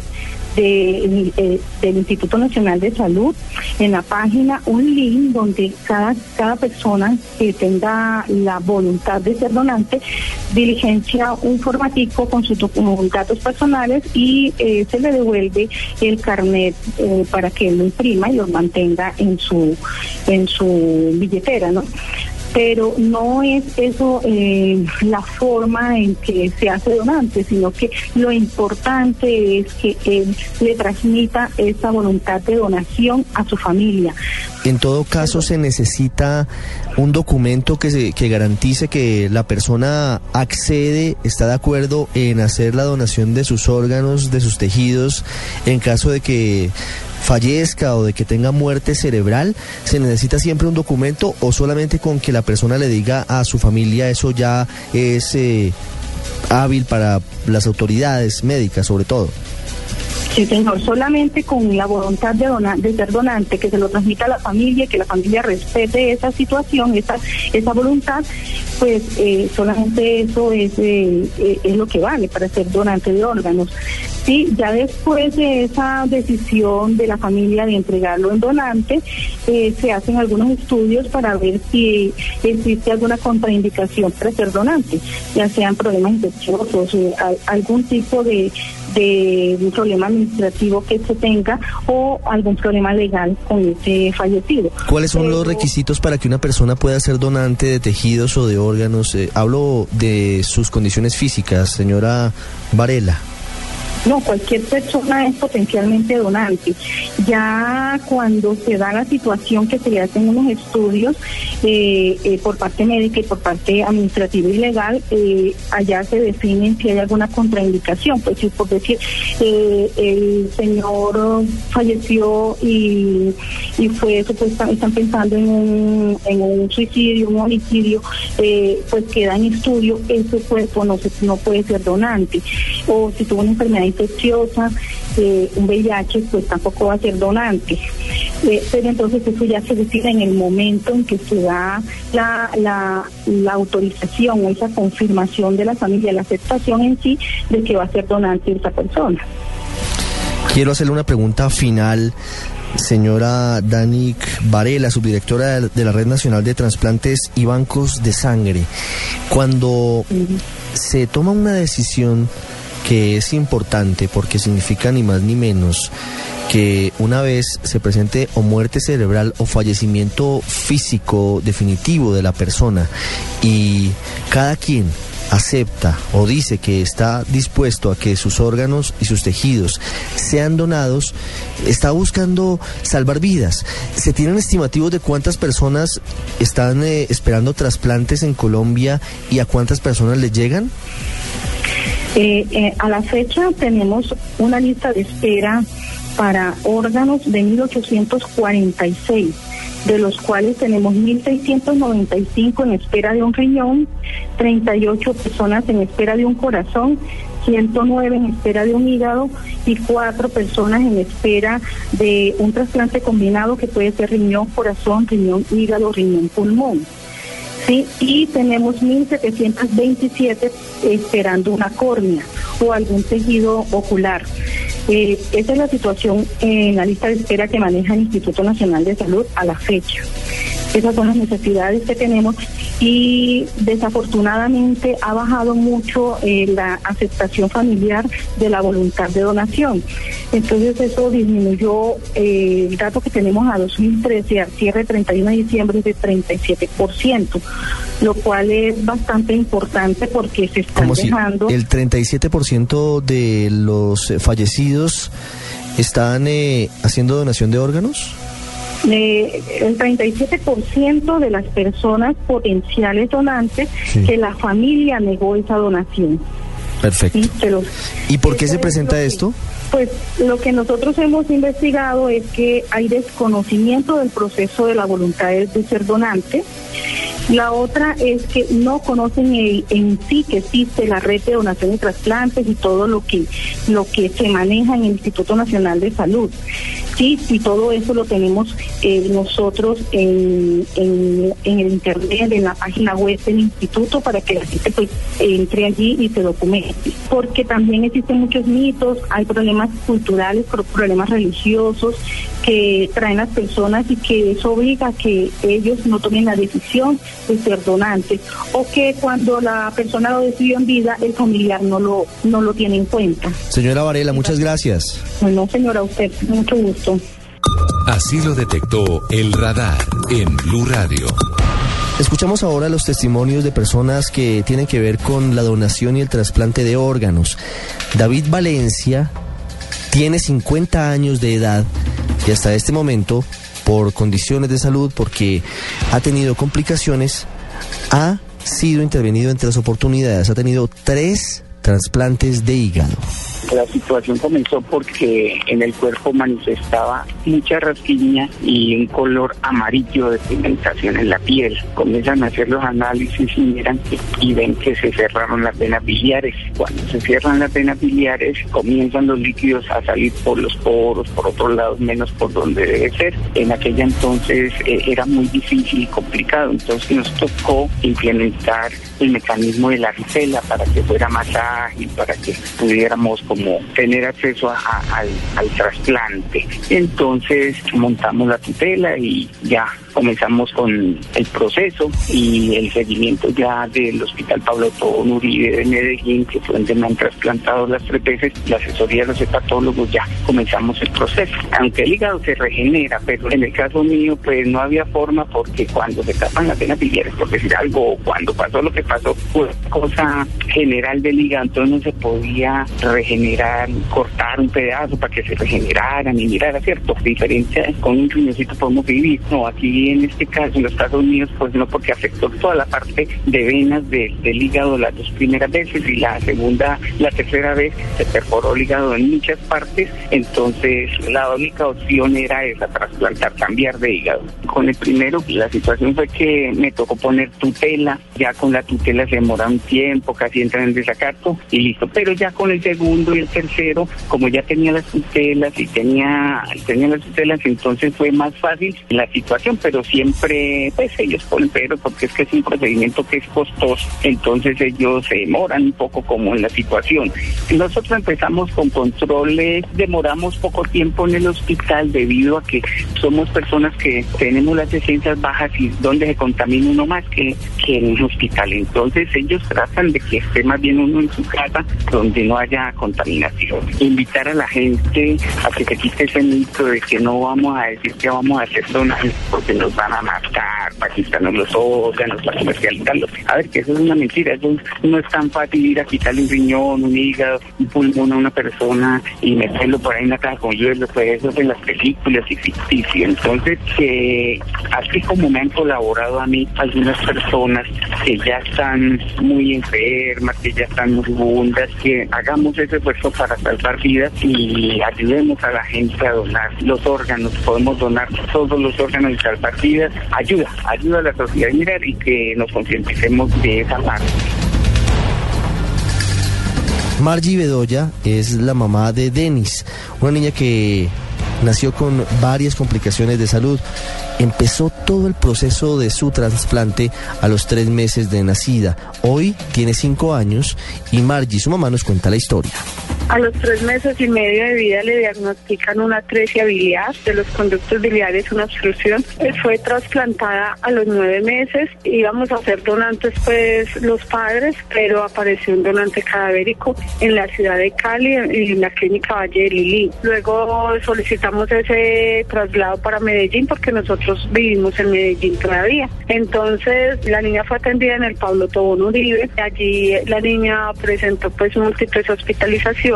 de, eh, del Instituto Nacional de Salud en la página un link donde cada, cada persona que tenga la voluntad de ser donante diligencia un formatico con sus datos personales y eh, se le devuelve el carnet eh, para que él lo imprima y lo mantenga en su en su billetera, ¿no? Pero no es eso eh, la forma en que se hace donante, sino que lo importante es que él le transmita esa voluntad de donación a su familia.
En todo caso, se necesita un documento que, se, que garantice que la persona accede, está de acuerdo en hacer la donación de sus órganos, de sus tejidos, en caso de que fallezca o de que tenga muerte cerebral, ¿se necesita siempre un documento o solamente con que la persona le diga a su familia eso ya es eh, hábil para las autoridades médicas sobre todo?
Sí, señor, solamente con la voluntad de, donar, de ser donante, que se lo transmita a la familia, que la familia respete esa situación, esa, esa voluntad, pues eh, solamente eso es, eh, eh, es lo que vale para ser donante de órganos. Sí, ya después de esa decisión de la familia de entregarlo en donante, se hacen algunos estudios para ver si existe alguna contraindicación para ser donante, ya sean problemas infecciosos, algún tipo de, de un problema administrativo que se tenga o algún problema legal con ese fallecido.
¿Cuáles son los requisitos para que una persona pueda ser donante de tejidos o de órganos? Eh, hablo de sus condiciones físicas, señora Varela.
No, cualquier persona es potencialmente donante. Ya cuando se da la situación que se le hacen unos estudios eh, eh, por parte médica y por parte administrativa y legal, eh, allá se definen si hay alguna contraindicación. Pues si por decir, el señor falleció y, y fue supuestamente, están pensando en un, en un suicidio, un homicidio, pues queda en estudio, ese cuerpo no, se, no puede ser donante. O si tuvo una enfermedad infecciosa, eh, un VIH, pues tampoco va a ser donante. Eh, pero entonces eso ya se decide en el momento en que se da la, la, la autorización o esa confirmación de la familia, la aceptación en sí de que va a ser donante esa persona.
Quiero hacerle una pregunta final señora Danik Varela, subdirectora de la Red Nacional de Transplantes y Bancos de Sangre. Cuando se toma una decisión que es importante porque significa ni más ni menos que una vez se presente o muerte cerebral o fallecimiento físico definitivo de la persona y cada quien acepta o dice que está dispuesto a que sus órganos y sus tejidos sean donados, está buscando salvar vidas. ¿Se tienen estimativos de cuántas personas están eh, esperando trasplantes en Colombia y a cuántas personas les llegan?
Eh, eh, a la fecha tenemos una lista de espera para órganos de 1846, de los cuales tenemos 1695 en espera de un riñón, 38 personas en espera de un corazón, 109 en espera de un hígado y 4 personas en espera de un trasplante combinado que puede ser riñón, corazón, riñón, hígado, riñón, pulmón. ¿Sí? Y tenemos 1.727 esperando una córnea o algún tejido ocular. Eh, esa es la situación en la lista de espera que maneja el Instituto Nacional de Salud a la fecha. Esas son las necesidades que tenemos y desafortunadamente ha bajado mucho eh, la aceptación familiar de la voluntad de donación. Entonces eso disminuyó eh, el dato que tenemos a 2013 al cierre 31 de diciembre de 37%, lo cual es bastante importante porque se está dejando...
el 37% de los fallecidos están eh, haciendo donación de órganos?
El 37% de las personas potenciales donantes que la familia negó esa donación.
Perfecto. ¿Y por qué se presenta esto?
Pues lo que nosotros hemos investigado es que hay desconocimiento del proceso de la voluntad de ser donante. La otra es que no conocen en sí que existe la red de donación y trasplantes y todo lo que lo que se maneja en el Instituto Nacional de Salud. Sí, y todo eso lo tenemos eh, nosotros en, en, el internet, en la página web del instituto, para que la gente pues entre allí y se documente. Porque también existen muchos mitos, hay problemas culturales, problemas religiosos que traen las personas y que eso obliga a que ellos no tomen la decisión de ser donantes o que cuando la persona lo decidió en vida el familiar no lo no lo tiene en cuenta.
Señora Varela, muchas gracias.
Bueno, señora, usted, mucho gusto.
Así lo detectó el radar en Blue Radio.
Escuchamos ahora los testimonios de personas que tienen que ver con la donación y el trasplante de órganos. David Valencia tiene 50 años de edad y hasta este momento, por condiciones de salud, porque ha tenido complicaciones, ha sido intervenido entre las oportunidades, ha tenido tres trasplantes de hígado.
La situación comenzó porque en el cuerpo manifestaba mucha rasquiña y un color amarillo de pigmentación en la piel. Comienzan a hacer los análisis y miran y ven que se cerraron las venas biliares. Cuando se cierran las venas biliares comienzan los líquidos a salir por los poros, por otros lados menos por donde debe ser. En aquella entonces eh, era muy difícil y complicado, entonces nos tocó implementar el mecanismo de la ricela para que fuera más ágil, para que pudiéramos tener acceso al, al trasplante. Entonces montamos la tutela y ya comenzamos con el proceso y el seguimiento ya del Hospital Pablo Tobón Uribe de Medellín, que fue donde me han trasplantado las tres veces, la asesoría de los hepatólogos, ya comenzamos el proceso. Aunque el hígado se regenera, pero en el caso mío, pues no había forma porque cuando se tapan las venas biliares, por decir algo, cuando pasó lo que pasó, fue cosa general del hígado, entonces no se podía regenerar, cortar un pedazo para que se regenerara ni mirara, ¿cierto? Diferencia con un riñoncito podemos vivir, no, aquí en este caso, en los Estados Unidos, pues no, porque afectó toda la parte de venas del hígado las dos primeras veces y la segunda, la tercera vez se perforó el hígado en muchas partes, entonces la única opción era esa, trasplantar, cambiar de hígado. Con el primero, la situación fue que me tocó poner tutela, ya con la tutela se demora un tiempo, casi entra en desacato y listo, pero ya con el segundo y el tercero, como ya tenía las tutelas y tenía, tenía las tutelas, entonces fue más fácil la situación, pero siempre, pues ellos pero porque es que es un procedimiento que es costoso, entonces ellos se demoran un poco como en la situación. Nosotros empezamos con controles, demoramos poco tiempo en el hospital debido a que somos personas que tenemos las defensas bajas y donde se contamina uno más que, que en un hospital. Entonces ellos tratan de que esté más bien uno en su casa donde no haya contaminación. Invitar a la gente a que se quite ese mito de que no vamos a decir que vamos a hacer donaciones porque nos van a matar, para quitarnos los órganos, para comercializarlos. A ver, que eso es una mentira, eso no es tan fácil ir a quitarle un riñón, un hígado, un pulmón a una persona y meterlo por ahí en la caja con hielo, pues eso es en las películas y ficticio. Entonces, que así como me han colaborado a mí algunas personas que ya están muy enfermas, que ya están moribundas, que hagamos ese esfuerzo para salvar vidas y ayudemos a la gente a donar los órganos. Podemos donar todos los órganos y salvar vidas. Ayuda, ayuda a la sociedad mirar y que nos concienticemos de esa parte.
Margie Bedoya es la mamá de Denis, una niña que nació con varias complicaciones de salud. Empezó todo el proceso de su trasplante a los tres meses de nacida. Hoy tiene cinco años y Margie, su mamá, nos cuenta la historia.
A los tres meses y medio de vida le diagnostican una atresia biliar de los conductos biliares, una obstrucción. Fue trasplantada a los nueve meses. Íbamos a ser donantes, pues, los padres, pero apareció un donante cadavérico en la ciudad de Cali, en la clínica Valle de Lili. Luego solicitamos ese traslado para Medellín porque nosotros vivimos en Medellín todavía. Entonces, la niña fue atendida en el Pablo Tobón Uribe. Allí la niña presentó, pues, múltiples hospitalizaciones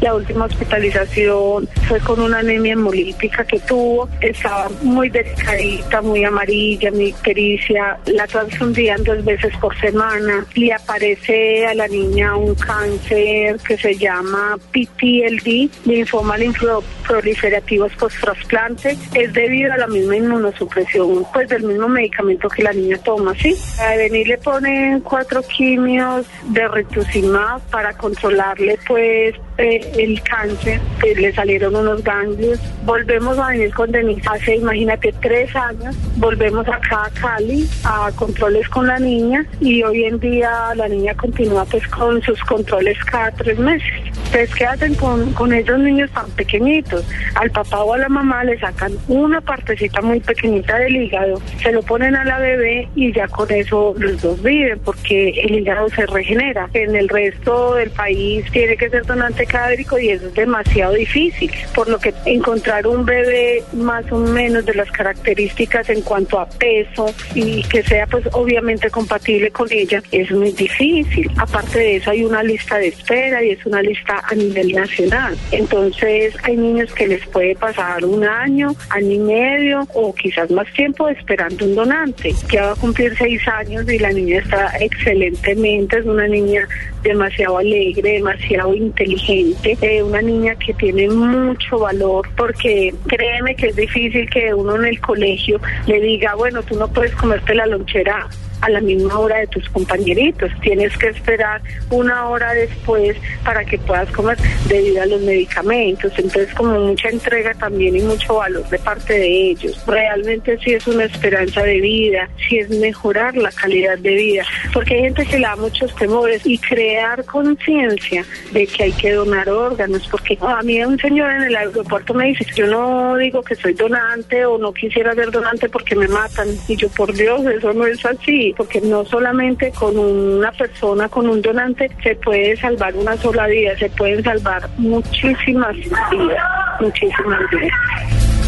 la última hospitalización fue con una anemia hemolítica que tuvo. Estaba muy delicadita, muy amarilla, mi pericia. La transfundían dos veces por semana. Le aparece a la niña un cáncer que se llama PTLD, linfoma linfoproliferativos post-trasplante. Es debido a la misma inmunosupresión, pues del mismo medicamento que la niña toma, ¿sí? A venir le ponen cuatro quimios de rituximab para controlarle, pues,
eh, el cáncer, que le salieron unos ganglios. Volvemos a venir con Denise hace, imagínate, tres años. Volvemos acá a Cali a controles con la niña y hoy en día la niña continúa pues con sus controles cada tres meses. Entonces, ¿qué hacen con, con esos niños tan pequeñitos? Al papá o a la mamá le sacan una partecita muy pequeñita del hígado, se lo ponen a la bebé y ya con eso los dos viven porque el hígado se regenera. En el resto del país tiene que ser donante cadáverico y eso es demasiado difícil, por lo que encontrar un bebé más o menos de las características en cuanto a peso y que sea pues obviamente compatible con ella es muy difícil. Aparte de eso hay una lista de espera y es una lista a nivel nacional. Entonces hay niños que les puede pasar un año, año y medio o quizás más tiempo esperando un donante. Ya va a cumplir seis años y la niña está excelentemente, es una niña demasiado alegre, demasiado inteligente, eh, una niña que tiene mucho valor porque créeme que es difícil que uno en el colegio le diga, bueno, tú no puedes comerte la lonchera a la misma hora de tus compañeritos. Tienes que esperar una hora después para que puedas comer debido a los medicamentos. Entonces, como mucha entrega también y mucho valor de parte de ellos. Realmente sí es una esperanza de vida, sí es mejorar la calidad de vida, porque hay gente que le da muchos temores y crear conciencia de que hay que donar órganos, porque a mí un señor en el aeropuerto me dice, yo no digo que soy donante o no quisiera ser donante porque me matan. Y yo, por Dios, eso no es así porque no solamente con una persona, con un donante, se puede salvar una sola vida, se pueden salvar muchísimas vidas, muchísimas vidas.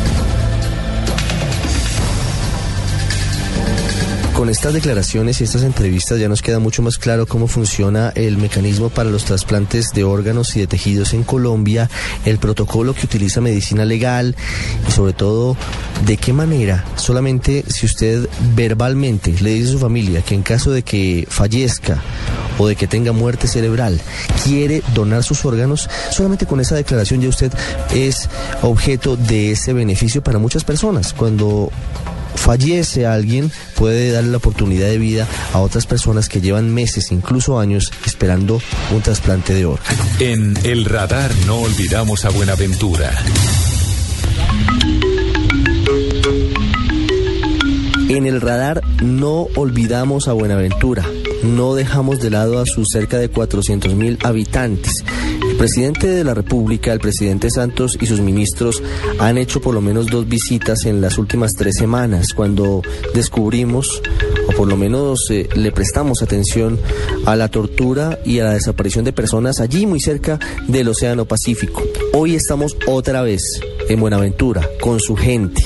Con estas declaraciones y estas entrevistas ya nos queda mucho más claro cómo funciona el mecanismo para los trasplantes de órganos y de tejidos en Colombia, el protocolo que utiliza medicina legal y sobre todo de qué manera solamente si usted verbalmente le dice a su familia que en caso de que fallezca o de que tenga muerte cerebral quiere donar sus órganos, solamente con esa declaración ya usted es objeto de ese beneficio para muchas personas. Cuando fallece alguien, puede darle la oportunidad de vida a otras personas que llevan meses, incluso años, esperando un trasplante de órgano.
En El Radar no olvidamos a Buenaventura.
En el radar no olvidamos a Buenaventura, no dejamos de lado a sus cerca de 400 mil habitantes. Presidente de la República, el presidente Santos y sus ministros han hecho por lo menos dos visitas en las últimas tres semanas, cuando descubrimos, o por lo menos eh, le prestamos atención a la tortura y a la desaparición de personas allí muy cerca del Océano Pacífico. Hoy estamos otra vez en Buenaventura, con su gente,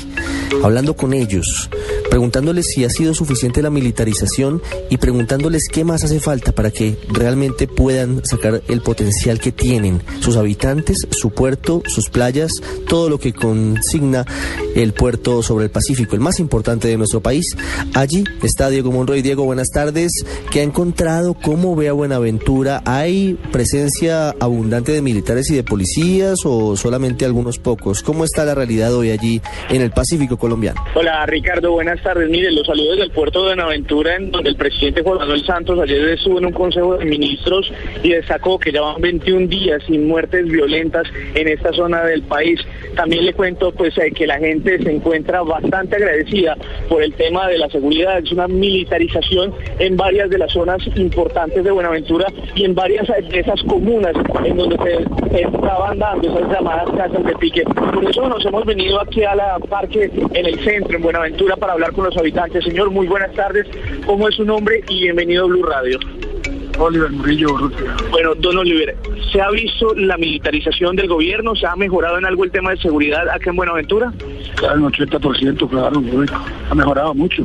hablando con ellos, preguntándoles si ha sido suficiente la militarización y preguntándoles qué más hace falta para que realmente puedan sacar el potencial que tienen sus habitantes, su puerto, sus playas, todo lo que consigna el puerto sobre el Pacífico, el más importante de nuestro país. Allí está Diego Monroy. Diego, buenas tardes. ¿Qué ha encontrado? ¿Cómo ve a Buenaventura? ¿Hay presencia abundante de militares y de policías o solamente algunos pocos? ¿Cómo está la realidad hoy allí en el Pacífico colombiano?
Hola Ricardo, buenas tardes. Mire, los saludos del puerto de Buenaventura, en donde el presidente Juan Manuel Santos ayer estuvo en un consejo de ministros y destacó que ya van 21 días sin muertes violentas en esta zona del país. También le cuento pues eh, que la gente se encuentra bastante agradecida por el tema de la seguridad. Es una militarización en varias de las zonas importantes de Buenaventura y en varias de esas comunas en donde se estaban dando esas llamadas casas de pique. Por eso nos hemos venido aquí a la parque en el centro, en Buenaventura, para hablar con los habitantes. Señor, muy buenas tardes. ¿Cómo es su nombre? Y bienvenido a Blue Radio.
Oliver Murillo
Bueno, don Oliver, ¿se ha visto la militarización del gobierno? ¿Se ha mejorado en algo el tema de seguridad acá en Buenaventura?
Claro, un 80%, claro, ha mejorado mucho,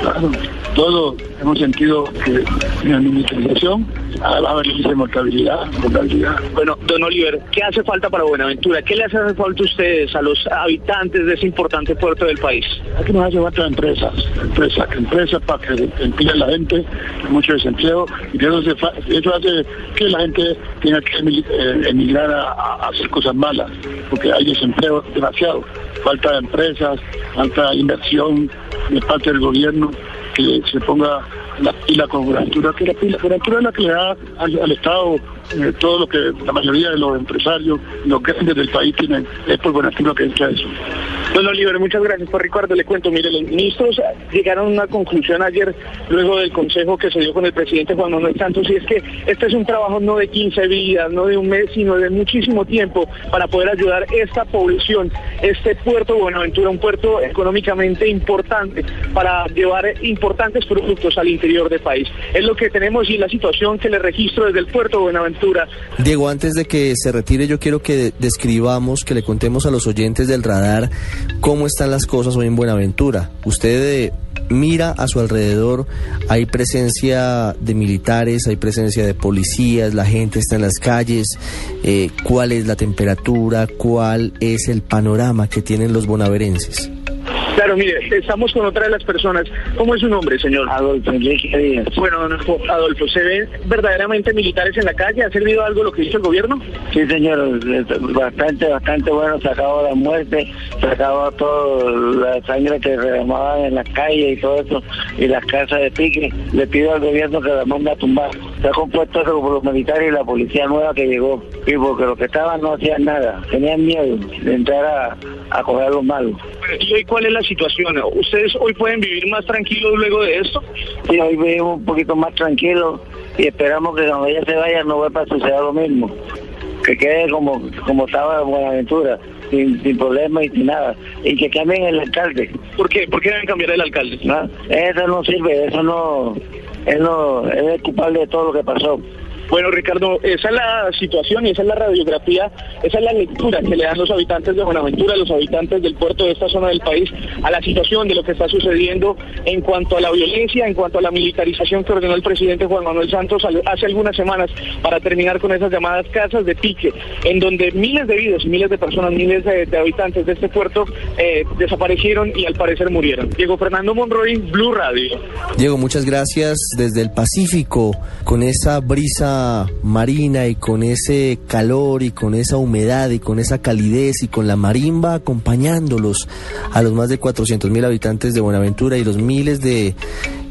claro. Todos hemos sentido que la militarización va a haber de mortalidad, mortalidad.
Bueno, don Oliver, ¿qué hace falta para Buenaventura? ¿Qué le hace falta a ustedes, a los habitantes de ese importante puerto del país?
Aquí nos hace falta empresas, empresas, empresas para que emplee la gente, mucho desempleo, y eso, hace que la gente tenga que eh, emigrar a, hacer cosas malas, porque hay desempleo demasiado, falta de empresas, falta inversión de parte del gobierno, que se ponga la pila con cobertura, que la pila, cobertura es la que le da al, Estado eh, todo lo que la mayoría de los empresarios, los grandes del país tienen, es por Buenaventura que entra eso.
Bueno, Oliver, muchas gracias por Ricardo. Le cuento, mire, los ministros llegaron a una conclusión ayer, luego del consejo que se dio con el presidente Juan Manuel Santos, y es que este es un trabajo no de 15 vidas, no de un mes, sino de muchísimo tiempo para poder ayudar esta población, este puerto Buenaventura, un puerto económicamente importante para llevar importantes productos al interior del país. Es lo que tenemos y la situación que le registro desde el puerto Buenaventura.
Diego, antes de que se retire, yo quiero que describamos, que le contemos a los oyentes del radar cómo están las cosas hoy en Buenaventura. Usted eh, mira a su alrededor, hay presencia de militares, hay presencia de policías, la gente está en las calles, eh, cuál es la temperatura, cuál es el panorama que tienen los bonaverenses.
Claro, mire, estamos con otra de las personas. ¿Cómo es su nombre, señor?
Adolfo Enrique Díaz.
Bueno, Adolfo, ¿se ven verdaderamente militares en la calle? ¿Ha servido algo lo que hizo el gobierno?
Sí, señor, bastante, bastante bueno. Se acabó la muerte, se acabó toda la sangre que derramaban en las calles y todo eso, y las casas de pique. Le pido al gobierno que la mande a tumbar. Se ha compuesto por los militares y la policía nueva que llegó. Y porque los que estaban no hacían nada, tenían miedo de entrar a, a coger los malos.
¿Y hoy cuál es la situación? ¿Ustedes hoy pueden vivir más tranquilos luego de esto?
Sí, hoy vivimos un poquito más tranquilos y esperamos que cuando ella se vaya no vuelva a suceder lo mismo. Que quede como, como estaba en Buenaventura, sin, sin problemas y sin nada. Y que cambien el alcalde.
¿Por qué? ¿Por qué deben cambiar el alcalde?
¿No? Eso no sirve, eso no... Él no él es culpable de todo lo que pasó.
Bueno, Ricardo, esa es la situación y esa es la radiografía, esa es la lectura que le dan los habitantes de Buenaventura, los habitantes del puerto de esta zona del país, a la situación de lo que está sucediendo en cuanto a la violencia, en cuanto a la militarización que ordenó el presidente Juan Manuel Santos hace algunas semanas para terminar con esas llamadas casas de pique, en donde miles de vidas miles de personas, miles de, habitantes de este puerto eh, desaparecieron y al parecer murieron. Diego Fernando Monroy, Blue Radio.
Diego, muchas gracias desde el Pacífico, con esa marina y con ese calor y con esa humedad y con esa calidez y con la marimba acompañándolos a los más de 400 mil habitantes de Buenaventura y los miles de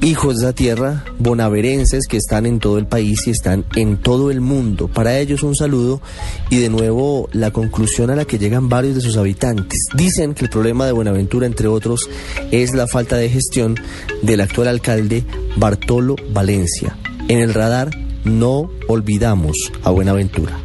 hijos de esa tierra bonaverenses que están en todo el país y están en todo el mundo. Para ellos un saludo y de nuevo la conclusión a la que llegan varios de sus habitantes. Dicen que el problema de Buenaventura, entre otros, es la falta de gestión del actual alcalde Bartolo Valencia. En el radar no olvidamos a Buenaventura.